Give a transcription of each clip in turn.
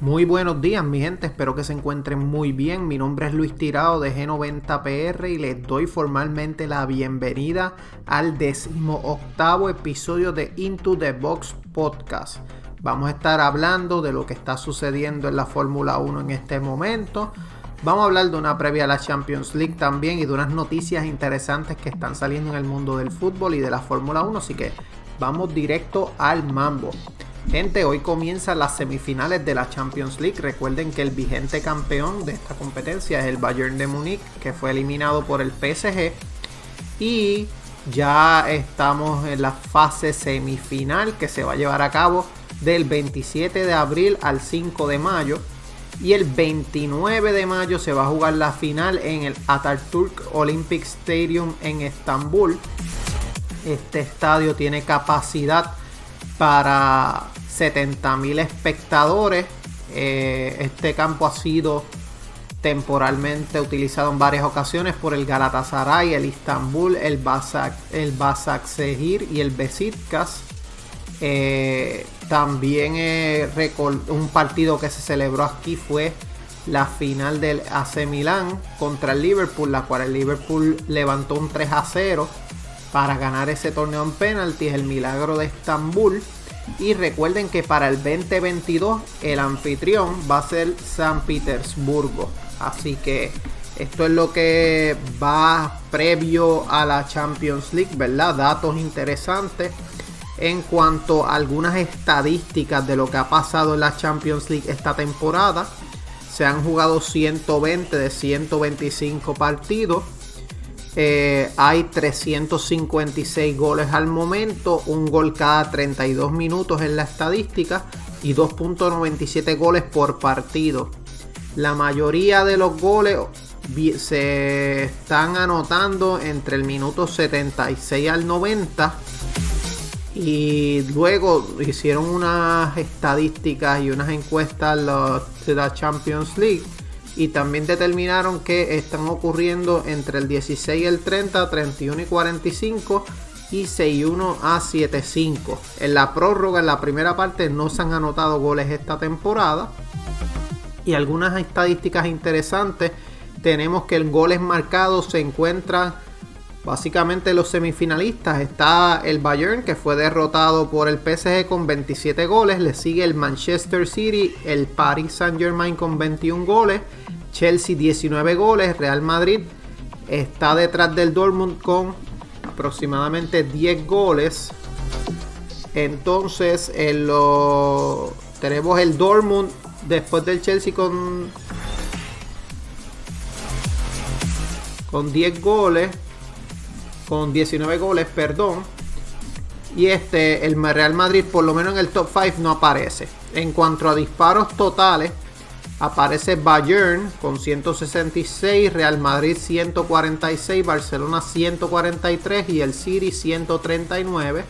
Muy buenos días mi gente, espero que se encuentren muy bien. Mi nombre es Luis Tirado de G90PR y les doy formalmente la bienvenida al decimo octavo episodio de Into the Box Podcast. Vamos a estar hablando de lo que está sucediendo en la Fórmula 1 en este momento. Vamos a hablar de una previa a la Champions League también y de unas noticias interesantes que están saliendo en el mundo del fútbol y de la Fórmula 1. Así que vamos directo al mambo. Gente, hoy comienzan las semifinales de la Champions League. Recuerden que el vigente campeón de esta competencia es el Bayern de Múnich, que fue eliminado por el PSG. Y ya estamos en la fase semifinal que se va a llevar a cabo del 27 de abril al 5 de mayo. Y el 29 de mayo se va a jugar la final en el Atatürk Olympic Stadium en Estambul. Este estadio tiene capacidad para 70.000 espectadores. Eh, este campo ha sido temporalmente utilizado en varias ocasiones por el Galatasaray, el Istanbul, el Basak, el Basaksehir y el Besiktas. Eh, también eh, un partido que se celebró aquí fue la final del AC Milan contra el Liverpool, la cual el Liverpool levantó un 3 a 0 para ganar ese torneo en penaltis, el milagro de Estambul. Y recuerden que para el 2022 el anfitrión va a ser San Petersburgo. Así que esto es lo que va previo a la Champions League, ¿verdad? Datos interesantes en cuanto a algunas estadísticas de lo que ha pasado en la Champions League esta temporada. Se han jugado 120 de 125 partidos. Eh, hay 356 goles al momento, un gol cada 32 minutos en la estadística y 2.97 goles por partido. La mayoría de los goles se están anotando entre el minuto 76 al 90 y luego hicieron unas estadísticas y unas encuestas de la Champions League y también determinaron que están ocurriendo entre el 16 y el 30, 31 y 45 y 6-1 a 7-5. En la prórroga, en la primera parte, no se han anotado goles esta temporada. Y algunas estadísticas interesantes. Tenemos que el goles marcados se encuentran básicamente los semifinalistas. Está el Bayern que fue derrotado por el PSG con 27 goles. Le sigue el Manchester City, el Paris Saint Germain con 21 goles. Chelsea 19 goles, Real Madrid está detrás del Dortmund con aproximadamente 10 goles. Entonces en lo, tenemos el Dortmund después del Chelsea con, con 10 goles, con 19 goles, perdón. Y este, el Real Madrid por lo menos en el top 5 no aparece. En cuanto a disparos totales, Aparece Bayern con 166, Real Madrid 146, Barcelona 143 y el City 139.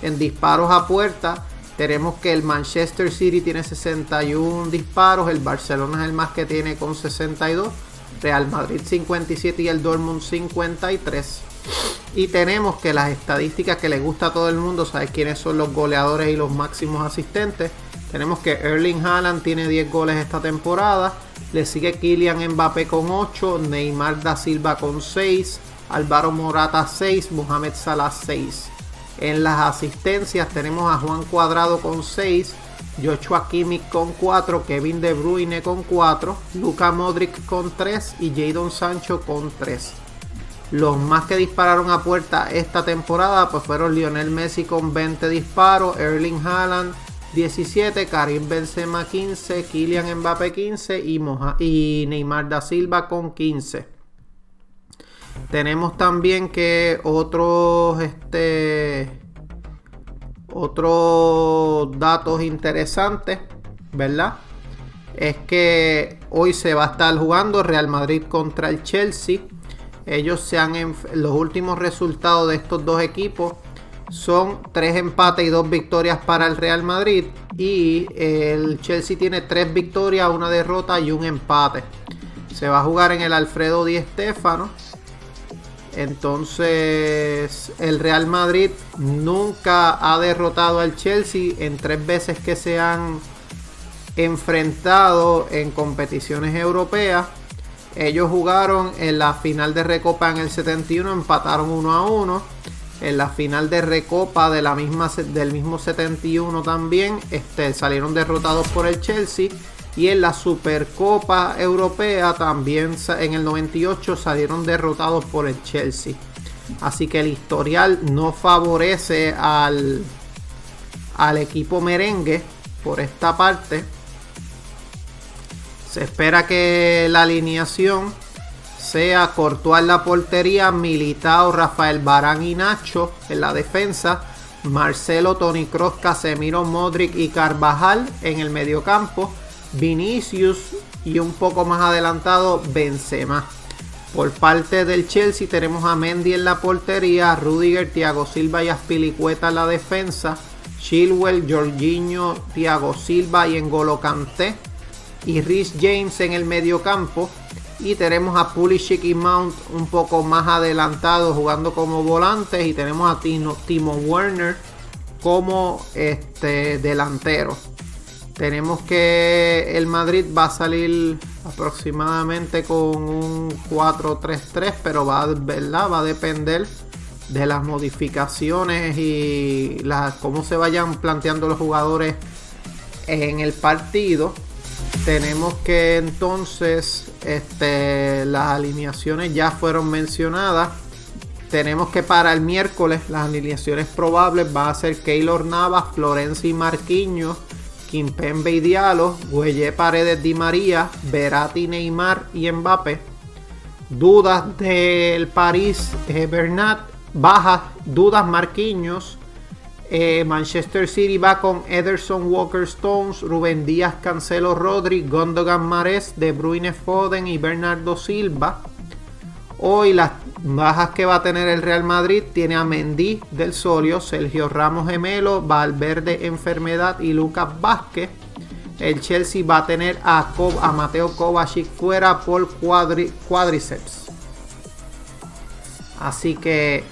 En disparos a puerta tenemos que el Manchester City tiene 61 disparos, el Barcelona es el más que tiene con 62, Real Madrid 57 y el Dortmund 53. Y tenemos que las estadísticas que le gusta a todo el mundo, sabes quiénes son los goleadores y los máximos asistentes. Tenemos que Erling Haaland tiene 10 goles esta temporada. Le sigue Kylian Mbappé con 8. Neymar da Silva con 6. Álvaro Morata 6. Mohamed Salah 6. En las asistencias tenemos a Juan Cuadrado con 6. Joshua Kimmich con 4, Kevin De Bruyne con 4, Luka Modric con 3 y Jadon Sancho con 3. Los más que dispararon a puerta esta temporada pues fueron Lionel Messi con 20 disparos, Erling Haaland 17, Karim Benzema 15, Kylian Mbappé 15 y, y Neymar da Silva con 15. Tenemos también que otros este otros datos interesantes, ¿verdad? es que hoy se va a estar jugando Real Madrid contra el Chelsea. Ellos se han los últimos resultados de estos dos equipos son tres empates y dos victorias para el Real Madrid y el Chelsea tiene tres victorias, una derrota y un empate. Se va a jugar en el Alfredo Di Stéfano. Entonces, el Real Madrid nunca ha derrotado al Chelsea en tres veces que se han enfrentado en competiciones europeas. Ellos jugaron en la final de Recopa en el 71, empataron 1 a 1. En la final de Recopa de la misma, del mismo 71 también este, salieron derrotados por el Chelsea. Y en la Supercopa Europea también en el 98 salieron derrotados por el Chelsea. Así que el historial no favorece al, al equipo merengue por esta parte. Se espera que la alineación sea Courtois la portería, Militao, Rafael Barán y Nacho en la defensa, Marcelo, Tony Cross, Casemiro, Modric y Carvajal en el mediocampo, Vinicius y un poco más adelantado Benzema. Por parte del Chelsea tenemos a Mendy en la portería, Rudiger, Thiago Silva y Aspilicueta en la defensa, Chilwell, Jorginho, Thiago Silva y Engolo Kanté y Rhys James en el medio campo. Y tenemos a Pulisic y Mount un poco más adelantados jugando como volantes. Y tenemos a Timo, Werner como este delantero. Tenemos que el Madrid va a salir aproximadamente con un 4-3-3, pero va, va a depender de las modificaciones y las, cómo se vayan planteando los jugadores en el partido tenemos que entonces este, las alineaciones ya fueron mencionadas. Tenemos que para el miércoles las alineaciones probables va a ser Keylor Navas, Florencia y Marquinhos, Kimpembe y Diallo, Güelle Paredes Di María, Berati Neymar y Mbappé. Dudas del París, eh, Bernat, bajas, dudas Marquinhos, eh, Manchester City va con Ederson Walker Stones, Rubén Díaz Cancelo Rodri, Gondogan Mares, De Bruyne Foden y Bernardo Silva. Hoy las bajas que va a tener el Real Madrid tiene a Mendy del Solio, Sergio Ramos Gemelo, Valverde Enfermedad y Lucas Vázquez. El Chelsea va a tener a, a Mateo Kovacic fuera por cuádriceps. Así que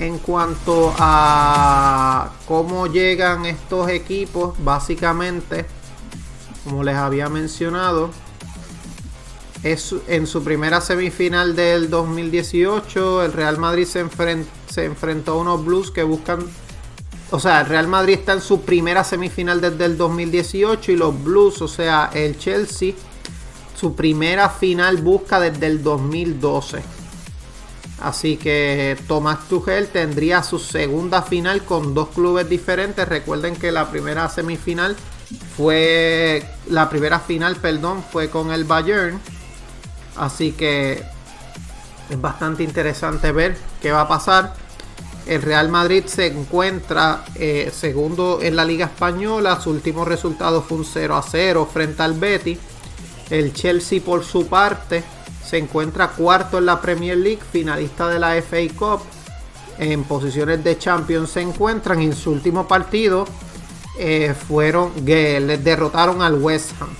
en cuanto a cómo llegan estos equipos, básicamente, como les había mencionado, es en su primera semifinal del 2018, el Real Madrid se, se enfrentó a unos Blues que buscan o sea, el Real Madrid está en su primera semifinal desde el 2018 y los Blues, o sea, el Chelsea, su primera final busca desde el 2012. Así que Tomás Tuchel tendría su segunda final con dos clubes diferentes. Recuerden que la primera semifinal fue la primera final, perdón, fue con el Bayern. Así que es bastante interesante ver qué va a pasar. El Real Madrid se encuentra eh, segundo en la Liga Española. Su último resultado fue un 0 a 0 frente al Betis. El Chelsea por su parte se encuentra cuarto en la Premier League, finalista de la FA Cup. En posiciones de Champions se encuentran. En su último partido eh, fueron que les derrotaron al West Ham.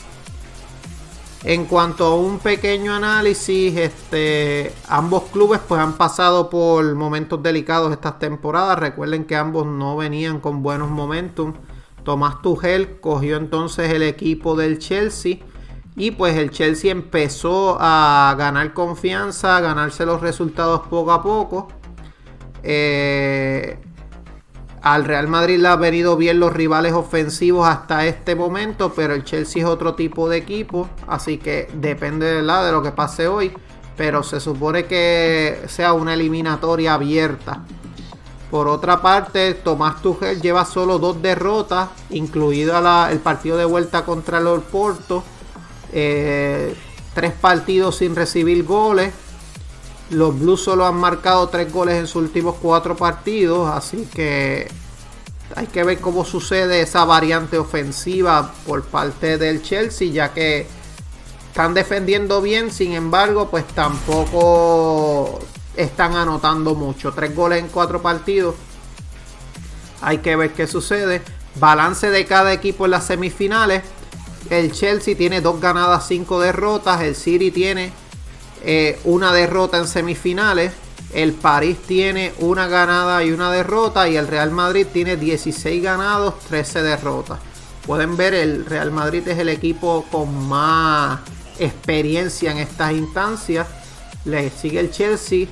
En cuanto a un pequeño análisis, este, ambos clubes pues han pasado por momentos delicados estas temporadas. Recuerden que ambos no venían con buenos momentos. Tomás Tuchel cogió entonces el equipo del Chelsea y pues el Chelsea empezó a ganar confianza, a ganarse los resultados poco a poco. Eh, al Real Madrid le ha venido bien los rivales ofensivos hasta este momento, pero el Chelsea es otro tipo de equipo, así que depende de, de lo que pase hoy. Pero se supone que sea una eliminatoria abierta. Por otra parte, Tomás Tuchel lleva solo dos derrotas, incluido el partido de vuelta contra el Porto eh, tres partidos sin recibir goles. Los Blues solo han marcado tres goles en sus últimos cuatro partidos. Así que hay que ver cómo sucede esa variante ofensiva por parte del Chelsea, ya que están defendiendo bien, sin embargo, pues tampoco están anotando mucho. Tres goles en cuatro partidos. Hay que ver qué sucede. Balance de cada equipo en las semifinales. El Chelsea tiene dos ganadas, cinco derrotas. El City tiene eh, una derrota en semifinales. El París tiene una ganada y una derrota. Y el Real Madrid tiene 16 ganados, 13 derrotas. Pueden ver, el Real Madrid es el equipo con más experiencia en estas instancias. Le sigue el Chelsea.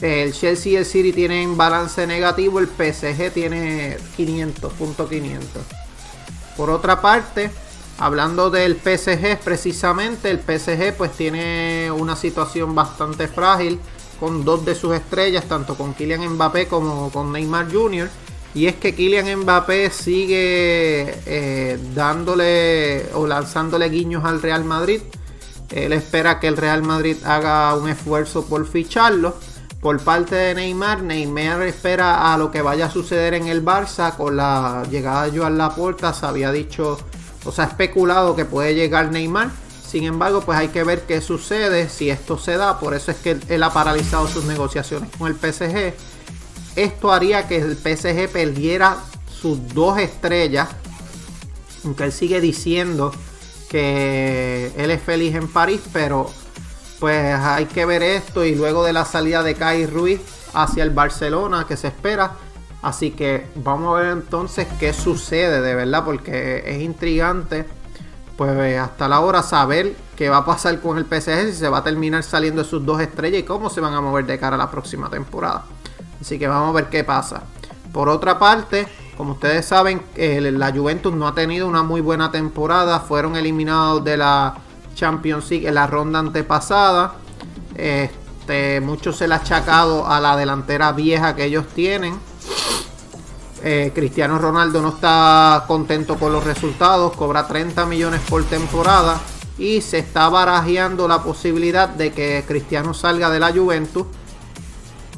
El Chelsea y el City tienen balance negativo. El PSG tiene 500, punto 500. Por otra parte, hablando del PSG precisamente, el PSG pues tiene una situación bastante frágil con dos de sus estrellas, tanto con Kylian Mbappé como con Neymar Jr. Y es que Kylian Mbappé sigue eh, dándole o lanzándole guiños al Real Madrid. Él espera que el Real Madrid haga un esfuerzo por ficharlo. Por parte de Neymar, Neymar espera a lo que vaya a suceder en el Barça con la llegada de Joan Laporta. Se había dicho, o sea, especulado que puede llegar Neymar. Sin embargo, pues hay que ver qué sucede si esto se da. Por eso es que él ha paralizado sus negociaciones con el PSG. Esto haría que el PSG perdiera sus dos estrellas. Aunque él sigue diciendo que él es feliz en París, pero pues hay que ver esto y luego de la salida de Kai Ruiz hacia el Barcelona que se espera. Así que vamos a ver entonces qué sucede de verdad porque es intrigante pues hasta la hora saber qué va a pasar con el PSG, si se va a terminar saliendo sus dos estrellas y cómo se van a mover de cara a la próxima temporada. Así que vamos a ver qué pasa. Por otra parte, como ustedes saben, la Juventus no ha tenido una muy buena temporada. Fueron eliminados de la Champions League en la ronda antepasada. Este, mucho se le ha achacado a la delantera vieja que ellos tienen. Eh, Cristiano Ronaldo no está contento con los resultados, cobra 30 millones por temporada y se está barajeando la posibilidad de que Cristiano salga de la Juventus.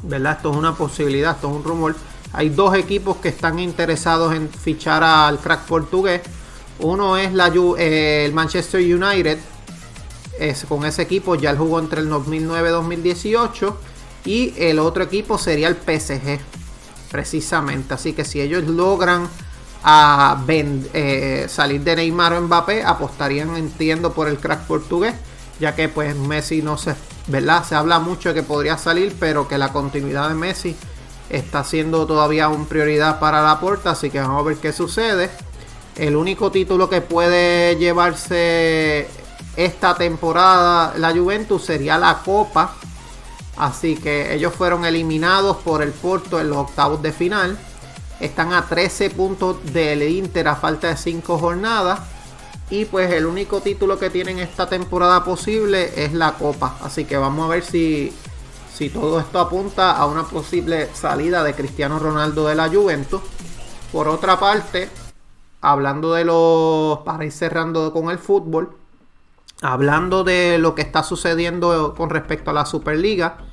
¿Verdad? Esto es una posibilidad, esto es un rumor hay dos equipos que están interesados en fichar al crack portugués. Uno es la, eh, el Manchester United. Con ese equipo ya él jugó entre el 2009 y 2018. Y el otro equipo sería el PSG. Precisamente. Así que si ellos logran ah, eh, salir de Neymar o Mbappé, apostarían, entiendo, por el crack portugués. Ya que pues Messi no se, ¿verdad? Se habla mucho de que podría salir, pero que la continuidad de Messi está siendo todavía una prioridad para la puerta, así que vamos a ver qué sucede. El único título que puede llevarse esta temporada la Juventus sería la Copa. Así que ellos fueron eliminados por el Porto en los octavos de final. Están a 13 puntos del Inter a falta de 5 jornadas. Y pues el único título que tienen esta temporada posible es la Copa. Así que vamos a ver si si todo esto apunta a una posible salida de Cristiano Ronaldo de la Juventus. Por otra parte, hablando de los. para ir cerrando con el fútbol, hablando de lo que está sucediendo con respecto a la Superliga.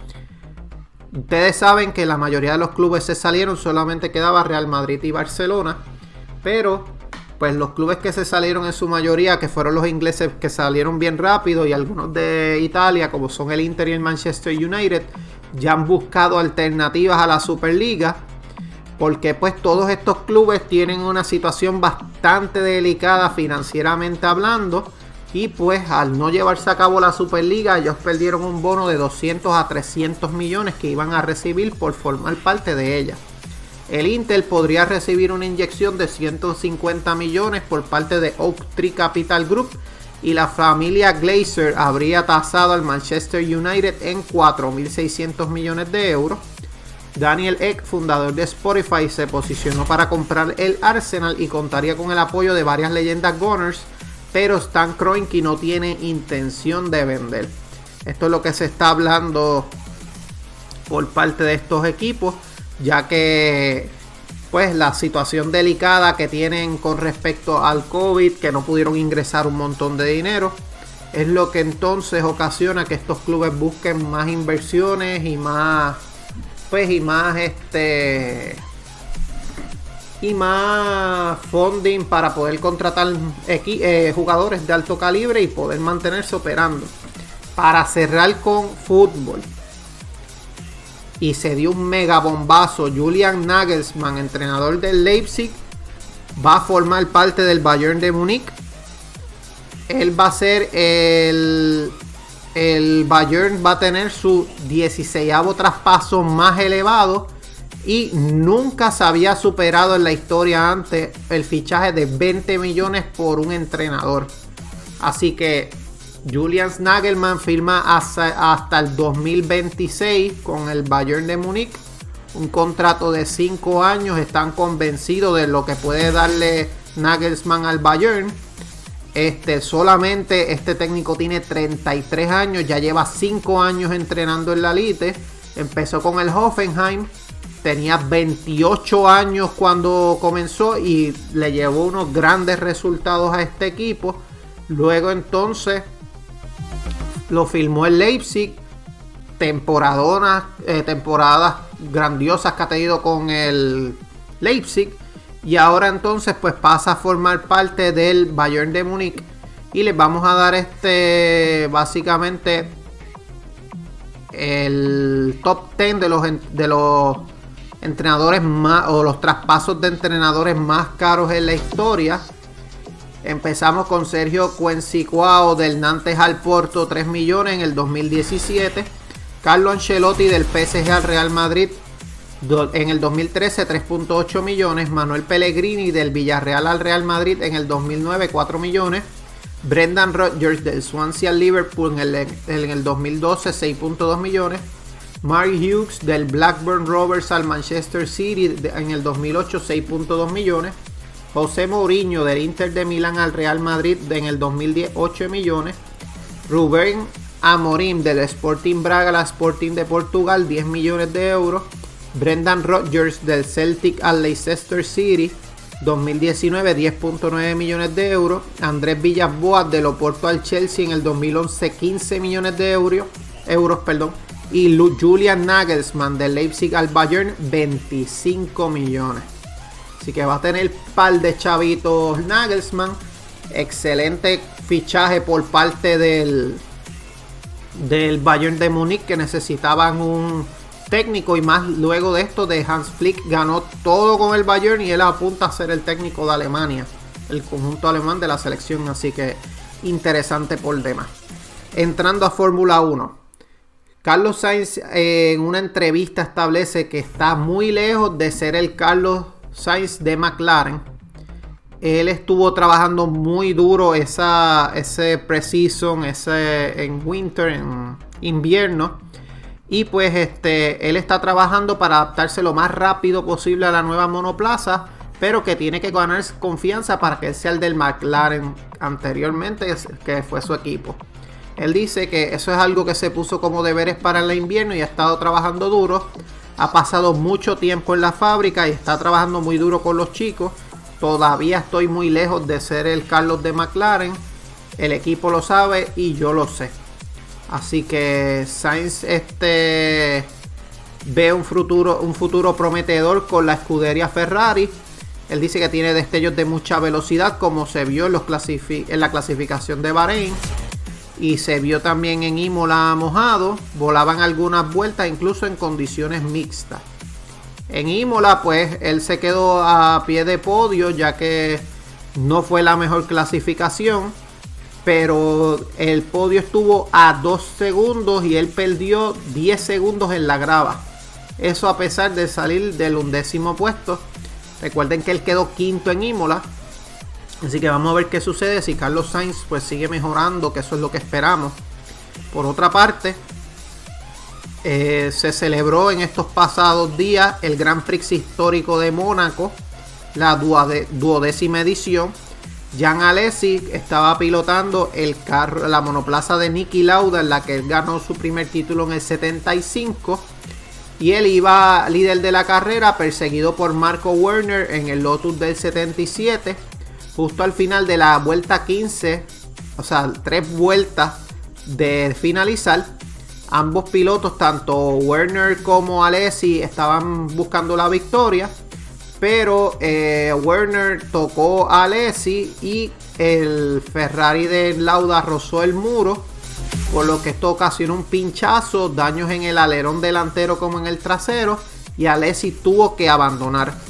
Ustedes saben que la mayoría de los clubes se salieron, solamente quedaba Real Madrid y Barcelona. Pero pues los clubes que se salieron en su mayoría, que fueron los ingleses que salieron bien rápido y algunos de Italia, como son el Inter y el Manchester United, ya han buscado alternativas a la Superliga. Porque pues todos estos clubes tienen una situación bastante delicada financieramente hablando. Y pues al no llevarse a cabo la Superliga, ellos perdieron un bono de 200 a 300 millones que iban a recibir por formar parte de ella. El Intel podría recibir una inyección de 150 millones por parte de Oak Tree Capital Group y la familia Glazer habría tasado al Manchester United en 4.600 millones de euros. Daniel Eck, fundador de Spotify, se posicionó para comprar el Arsenal y contaría con el apoyo de varias leyendas Gunners, pero Stan Kroenke no tiene intención de vender. Esto es lo que se está hablando por parte de estos equipos ya que pues la situación delicada que tienen con respecto al COVID, que no pudieron ingresar un montón de dinero, es lo que entonces ocasiona que estos clubes busquen más inversiones y más pues y más este y más funding para poder contratar eh, jugadores de alto calibre y poder mantenerse operando. Para cerrar con fútbol. Y se dio un mega bombazo. Julian Nagelsmann, entrenador del Leipzig, va a formar parte del Bayern de Múnich. Él va a ser el. El Bayern va a tener su 16 traspaso más elevado y nunca se había superado en la historia antes el fichaje de 20 millones por un entrenador. Así que Julian Nagelman firma hasta, el 2026 con el Bayern de Múnich. Un contrato de 5 años. Están convencidos de lo que puede darle Nagelsmann al Bayern. Este, solamente este técnico tiene 33 años, ya lleva 5 años entrenando en la Elite. Empezó con el Hoffenheim, tenía 28 años cuando comenzó y le llevó unos grandes resultados a este equipo. Luego entonces lo filmó el Leipzig, temporadonas, eh, temporadas grandiosas que ha tenido con el Leipzig. Y ahora entonces pues pasa a formar parte del Bayern de Múnich. Y les vamos a dar este básicamente el top 10 de los, de los entrenadores más o los traspasos de entrenadores más caros en la historia. Empezamos con Sergio Cuencicuao del Nantes al Porto 3 millones en el 2017. Carlo Ancelotti del PSG al Real Madrid en el 2013 3.8 millones. Manuel Pellegrini del Villarreal al Real Madrid en el 2009 4 millones. Brendan Rodgers del Swansea al Liverpool en el, en el 2012 6.2 millones. Mark Hughes del Blackburn Rovers al Manchester City en el 2008 6.2 millones. José Mourinho del Inter de Milán al Real Madrid en el 2010 8 millones. Rubén Amorim del Sporting Braga al Sporting de Portugal 10 millones de euros. Brendan Rodgers del Celtic al Leicester City 2019 10.9 millones de euros. Andrés Villas-Boas del Oporto al Chelsea en el 2011 15 millones de euros. euros perdón y Julian Nagelsmann del Leipzig al Bayern 25 millones. Así que va a tener par de chavitos Nagelsmann. Excelente fichaje por parte del, del Bayern de Múnich que necesitaban un técnico y más luego de esto de Hans Flick ganó todo con el Bayern y él apunta a ser el técnico de Alemania, el conjunto alemán de la selección, así que interesante por demás. Entrando a Fórmula 1. Carlos Sainz eh, en una entrevista establece que está muy lejos de ser el Carlos Sainz de McLaren. Él estuvo trabajando muy duro esa, ese preseason, ese en winter, en invierno. Y pues este, él está trabajando para adaptarse lo más rápido posible a la nueva monoplaza. Pero que tiene que ganar confianza para que sea el del McLaren anteriormente, que fue su equipo. Él dice que eso es algo que se puso como deberes para el invierno y ha estado trabajando duro. Ha pasado mucho tiempo en la fábrica y está trabajando muy duro con los chicos. Todavía estoy muy lejos de ser el Carlos de McLaren. El equipo lo sabe y yo lo sé. Así que Sainz este, ve un futuro, un futuro prometedor con la escudería Ferrari. Él dice que tiene destellos de mucha velocidad como se vio en, los en la clasificación de Bahrein y se vio también en Imola mojado, volaban algunas vueltas incluso en condiciones mixtas. En Imola pues él se quedó a pie de podio ya que no fue la mejor clasificación, pero el podio estuvo a 2 segundos y él perdió 10 segundos en la grava. Eso a pesar de salir del undécimo puesto. Recuerden que él quedó quinto en Imola Así que vamos a ver qué sucede si Carlos Sainz pues sigue mejorando, que eso es lo que esperamos. Por otra parte, eh, se celebró en estos pasados días el Gran Prix histórico de Mónaco, la duodécima edición. Jan Alesi estaba pilotando el carro, la monoplaza de Nicky Lauda, en la que él ganó su primer título en el 75. Y él iba líder de la carrera, perseguido por Marco Werner en el Lotus del 77 justo al final de la vuelta 15, o sea, tres vueltas de finalizar, ambos pilotos, tanto Werner como Alessi, estaban buscando la victoria. Pero eh, Werner tocó a Alessi y el Ferrari de Lauda rozó el muro. Por lo que esto ocasionó un pinchazo, daños en el alerón delantero como en el trasero. Y Alessi tuvo que abandonar.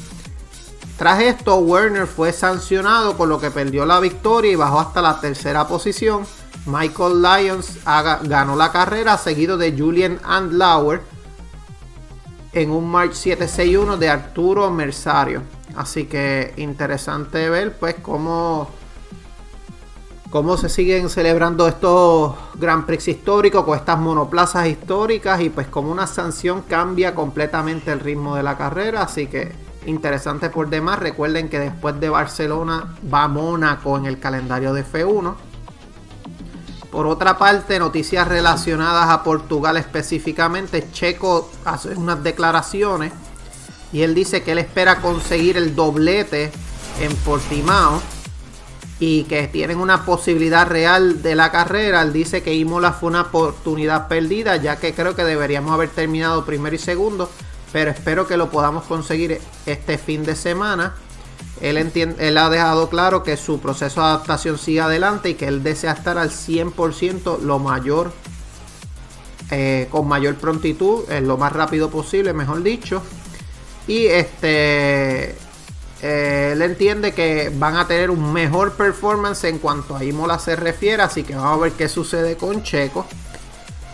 Tras esto, Werner fue sancionado por lo que perdió la victoria y bajó hasta la tercera posición. Michael Lyons ganó la carrera seguido de Julian Andlauer en un March 761 de Arturo Mersario. Así que interesante ver pues cómo, cómo se siguen celebrando estos Grand Prix históricos con estas monoplazas históricas y pues como una sanción cambia completamente el ritmo de la carrera. Así que interesante por demás. Recuerden que después de Barcelona va Mónaco en el calendario de F1. Por otra parte, noticias relacionadas a Portugal específicamente, Checo hace unas declaraciones y él dice que él espera conseguir el doblete en Portimao y que tienen una posibilidad real de la carrera. Él dice que Imola fue una oportunidad perdida, ya que creo que deberíamos haber terminado primero y segundo, pero espero que lo podamos conseguir este fin de semana. Él, entiende, él ha dejado claro que su proceso de adaptación sigue adelante y que él desea estar al 100% lo mayor, eh, con mayor prontitud, lo más rápido posible, mejor dicho. Y este, eh, él entiende que van a tener un mejor performance en cuanto a Imola se refiere, así que vamos a ver qué sucede con Checo.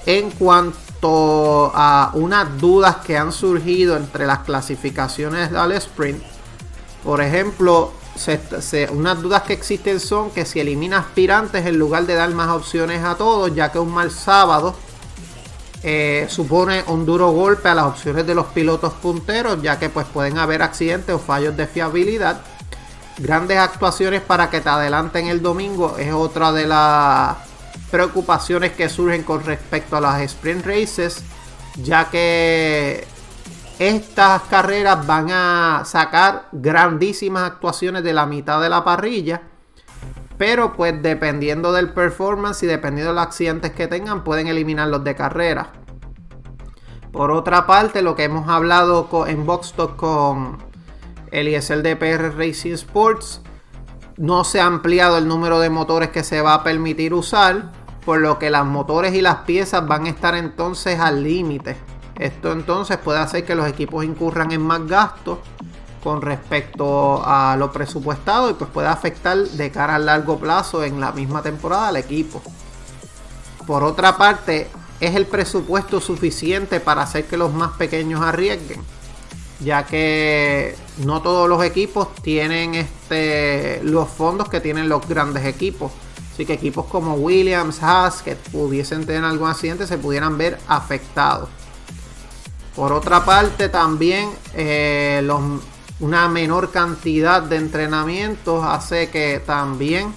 En cuanto a unas dudas que han surgido entre las clasificaciones al sprint, por ejemplo, unas dudas que existen son que si elimina aspirantes en lugar de dar más opciones a todos, ya que un mal sábado eh, supone un duro golpe a las opciones de los pilotos punteros, ya que pues pueden haber accidentes o fallos de fiabilidad. Grandes actuaciones para que te adelanten el domingo es otra de las preocupaciones que surgen con respecto a las sprint races, ya que estas carreras van a sacar grandísimas actuaciones de la mitad de la parrilla. Pero pues dependiendo del performance y dependiendo de los accidentes que tengan, pueden eliminarlos de carrera. Por otra parte, lo que hemos hablado en Boxstock con el ISL de PR Racing Sports, no se ha ampliado el número de motores que se va a permitir usar, por lo que las motores y las piezas van a estar entonces al límite. Esto entonces puede hacer que los equipos incurran en más gastos con respecto a lo presupuestado y pues puede afectar de cara a largo plazo en la misma temporada al equipo. Por otra parte, es el presupuesto suficiente para hacer que los más pequeños arriesguen, ya que no todos los equipos tienen este, los fondos que tienen los grandes equipos. Así que equipos como Williams, Haas, que pudiesen tener algún accidente, se pudieran ver afectados. Por otra parte, también eh, una menor cantidad de entrenamientos hace que también,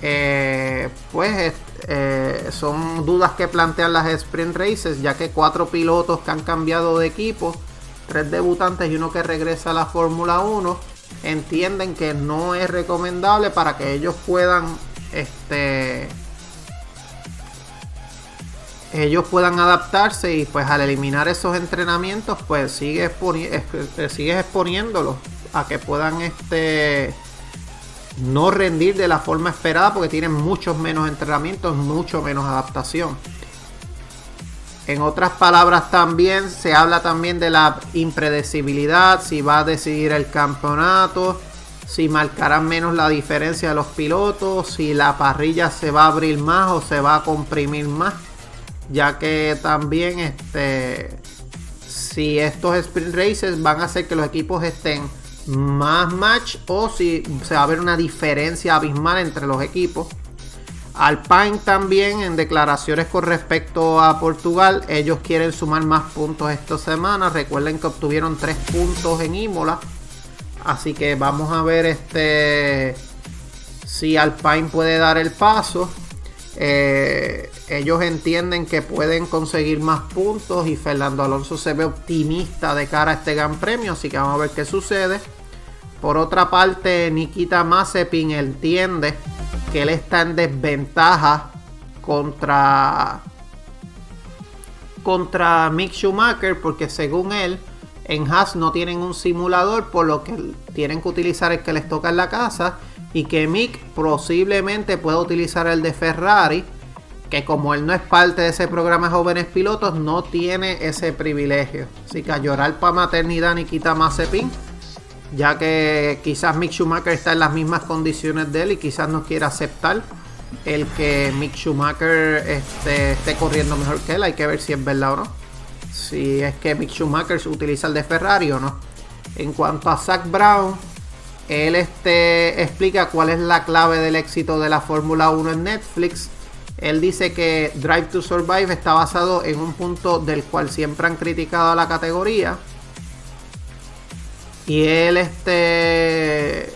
eh, pues, eh, son dudas que plantean las sprint races, ya que cuatro pilotos que han cambiado de equipo, tres debutantes y uno que regresa a la Fórmula 1, entienden que no es recomendable para que ellos puedan, este, ellos puedan adaptarse y pues al eliminar esos entrenamientos pues sigues, sigues exponiéndolos a que puedan este no rendir de la forma esperada porque tienen muchos menos entrenamientos, mucho menos adaptación. En otras palabras también se habla también de la impredecibilidad, si va a decidir el campeonato, si marcarán menos la diferencia de los pilotos, si la parrilla se va a abrir más o se va a comprimir más ya que también este si estos sprint races van a hacer que los equipos estén más match o si se va a ver una diferencia abismal entre los equipos. Alpine también en declaraciones con respecto a Portugal, ellos quieren sumar más puntos esta semana. Recuerden que obtuvieron 3 puntos en Imola. Así que vamos a ver este si Alpine puede dar el paso. Eh, ellos entienden que pueden conseguir más puntos y Fernando Alonso se ve optimista de cara a este gran premio, así que vamos a ver qué sucede. Por otra parte, Nikita Mazepin entiende que él está en desventaja contra contra Mick Schumacher porque según él en Haas no tienen un simulador, por lo que tienen que utilizar el que les toca en la casa y que Mick posiblemente pueda utilizar el de Ferrari, que como él no es parte de ese programa de jóvenes pilotos, no tiene ese privilegio. Así que a llorar para maternidad ni quita Mazepin, ya que quizás Mick Schumacher está en las mismas condiciones de él y quizás no quiera aceptar el que Mick Schumacher este, esté corriendo mejor que él. Hay que ver si es verdad o no. Si es que Mick Schumacher utiliza el de Ferrari o no. En cuanto a Zach Brown, él este, explica cuál es la clave del éxito de la Fórmula 1 en Netflix. Él dice que Drive to Survive está basado en un punto del cual siempre han criticado a la categoría. Y él este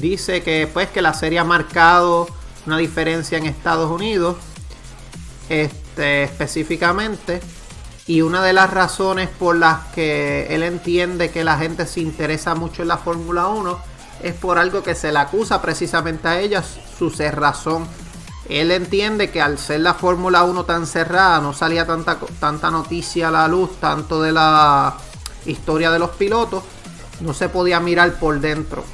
dice que pues que la serie ha marcado una diferencia en Estados Unidos. Este, específicamente y una de las razones por las que él entiende que la gente se interesa mucho en la Fórmula 1 es por algo que se le acusa precisamente a ella, su cerrazón. Él entiende que al ser la Fórmula 1 tan cerrada, no salía tanta, tanta noticia a la luz, tanto de la historia de los pilotos, no se podía mirar por dentro.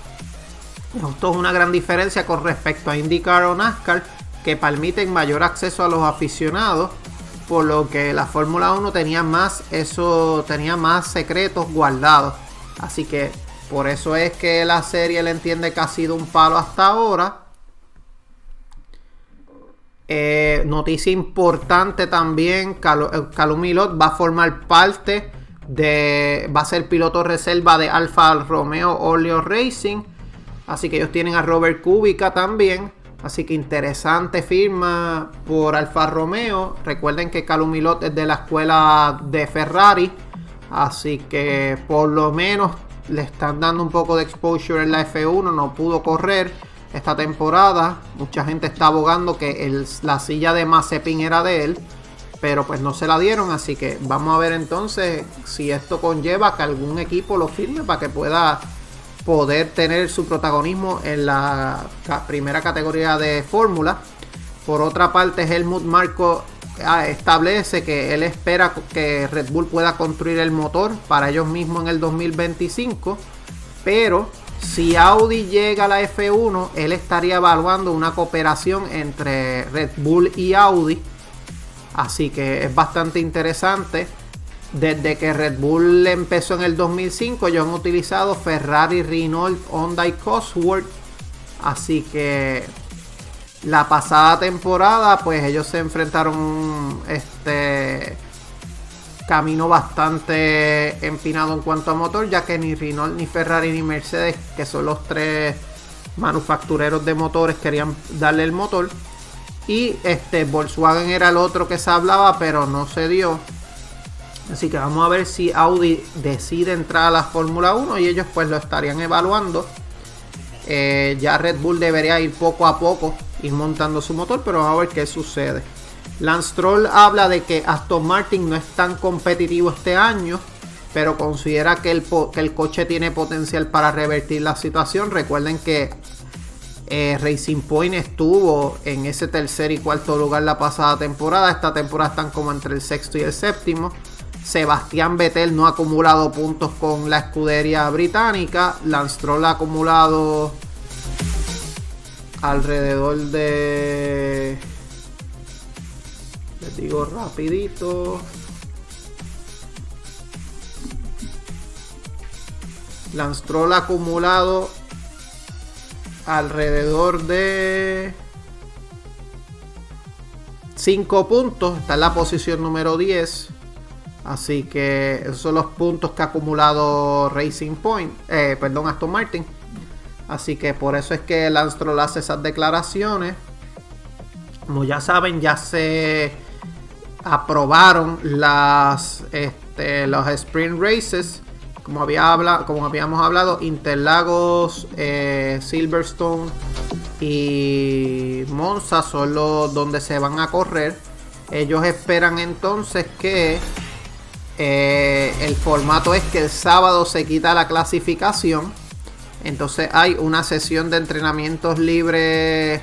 Esto es una gran diferencia con respecto a IndyCar o NASCAR, que permiten mayor acceso a los aficionados por lo que la Fórmula 1 tenía más eso, tenía más secretos guardados. Así que por eso es que la serie le entiende que ha sido un palo hasta ahora. Eh, noticia importante también, eh, Calum va a formar parte de, va a ser piloto reserva de Alfa Romeo Oleo Racing. Así que ellos tienen a Robert Kubica también. Así que interesante firma por Alfa Romeo. Recuerden que Calumilot es de la escuela de Ferrari. Así que por lo menos le están dando un poco de exposure en la F1. No pudo correr esta temporada. Mucha gente está abogando que la silla de Mazepin era de él. Pero pues no se la dieron. Así que vamos a ver entonces si esto conlleva que algún equipo lo firme para que pueda poder tener su protagonismo en la primera categoría de fórmula. Por otra parte, Helmut Marco ah, establece que él espera que Red Bull pueda construir el motor para ellos mismos en el 2025, pero si Audi llega a la F1, él estaría evaluando una cooperación entre Red Bull y Audi. Así que es bastante interesante. Desde que Red Bull empezó en el 2005, ellos han utilizado Ferrari, Renault, Honda y Cosworth. Así que la pasada temporada, pues ellos se enfrentaron este camino bastante empinado en cuanto a motor, ya que ni Renault, ni Ferrari, ni Mercedes, que son los tres manufactureros de motores, querían darle el motor. Y este Volkswagen era el otro que se hablaba, pero no se dio. Así que vamos a ver si Audi decide entrar a la Fórmula 1 y ellos pues lo estarían evaluando. Eh, ya Red Bull debería ir poco a poco, ir montando su motor, pero vamos a ver qué sucede. Lance Troll habla de que Aston Martin no es tan competitivo este año, pero considera que el, coche tiene potencial para revertir la situación. Recuerden que eh, Racing Point estuvo en ese tercer y cuarto lugar la pasada temporada. Esta temporada están como entre el sexto y el séptimo. Sebastián Vettel no ha acumulado puntos con la escudería británica. Lance Stroll ha acumulado alrededor de... Les digo rapidito. Lance Stroll ha acumulado alrededor de 5 puntos. Está en la posición número 10. Así que esos son los puntos que ha acumulado Racing Point, eh, perdón, Aston Martin. Así que por eso es que Lance Stroll hace esas declaraciones. Como ya saben, ya se aprobaron las, este, los sprint races. Como, había hablado, como habíamos hablado, Interlagos, eh, Silverstone y Monza son los donde se van a correr. Ellos esperan entonces que eh, el formato es que el sábado se quita la clasificación. Entonces hay una sesión de entrenamientos libres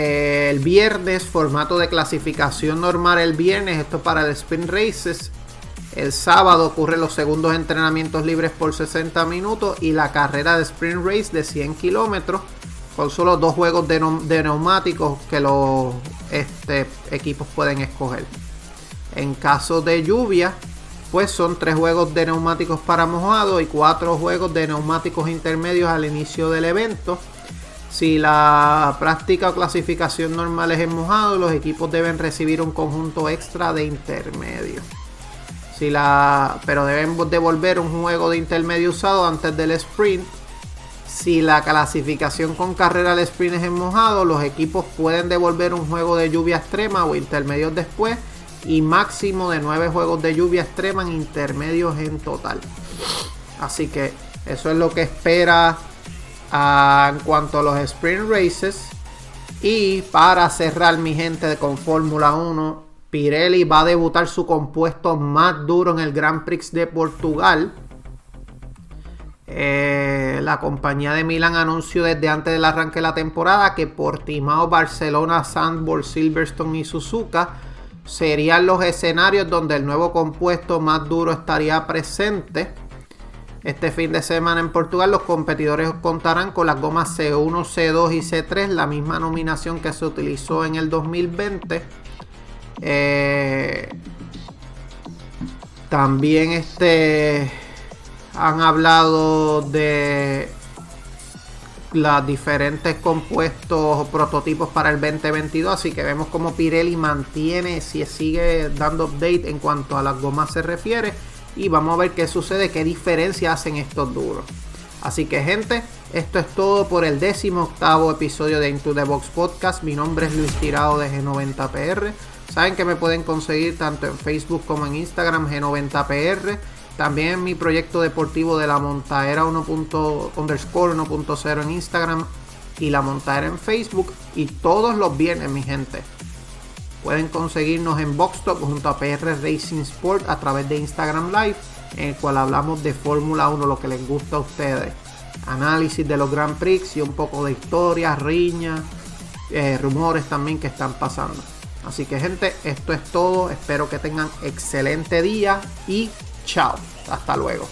Eh, el viernes, formato de clasificación normal el viernes, esto para el Sprint Races. El sábado ocurren los segundos entrenamientos libres por 60 minutos y la carrera de Sprint Race de 100 kilómetros con solo dos juegos de, neumáticos que los este, equipos pueden escoger. En caso de lluvia, pues son tres juegos de neumáticos para mojado y cuatro juegos de neumáticos intermedios al inicio del evento. Si la práctica o clasificación normal es en mojado, los equipos deben recibir un conjunto extra de intermedio. Si la, pero deben devolver un juego de intermedio usado antes del sprint. Si la clasificación con carrera al sprint es en mojado, los equipos pueden devolver un juego de lluvia extrema o intermedios después y máximo de 9 juegos de lluvia extrema en intermedios en total. Así que eso es lo que espera ah, en cuanto a los sprint races. Y para cerrar mi gente con Fórmula 1, Pirelli va a debutar su compuesto más duro en el Grand Prix de Portugal. Eh, la compañía de Milan anunció desde antes del arranque de la temporada que Portimao, Barcelona, Sandboard, Silverstone y Suzuka serían los escenarios donde el nuevo compuesto más duro estaría presente. Este fin de semana en Portugal los competidores contarán con las gomas C1, C2 y C3, la misma nominación que se utilizó en el 2020. Eh, también este, han hablado de los diferentes compuestos o prototipos para el 2022. Así que vemos como Pirelli mantiene, si sigue dando update en cuanto a las gomas se refiere. Y vamos a ver qué sucede, qué diferencia hacen estos duros. Así que gente, esto es todo por el décimo octavo episodio de Into the Box Podcast. Mi nombre es Luis Tirado de G90PR. Saben que me pueden conseguir tanto en Facebook como en Instagram G90PR. También mi proyecto deportivo de la Montaera 1. underscore 1.0 en Instagram y la Montaera en Facebook. Y todos los viernes, mi gente. Pueden conseguirnos en Boxtop junto a PR Racing Sport a través de Instagram Live, en el cual hablamos de Fórmula 1, lo que les gusta a ustedes. Análisis de los Grand Prix y un poco de historia, riñas, eh, rumores también que están pasando. Así que gente, esto es todo. Espero que tengan excelente día y Chao. Hasta luego.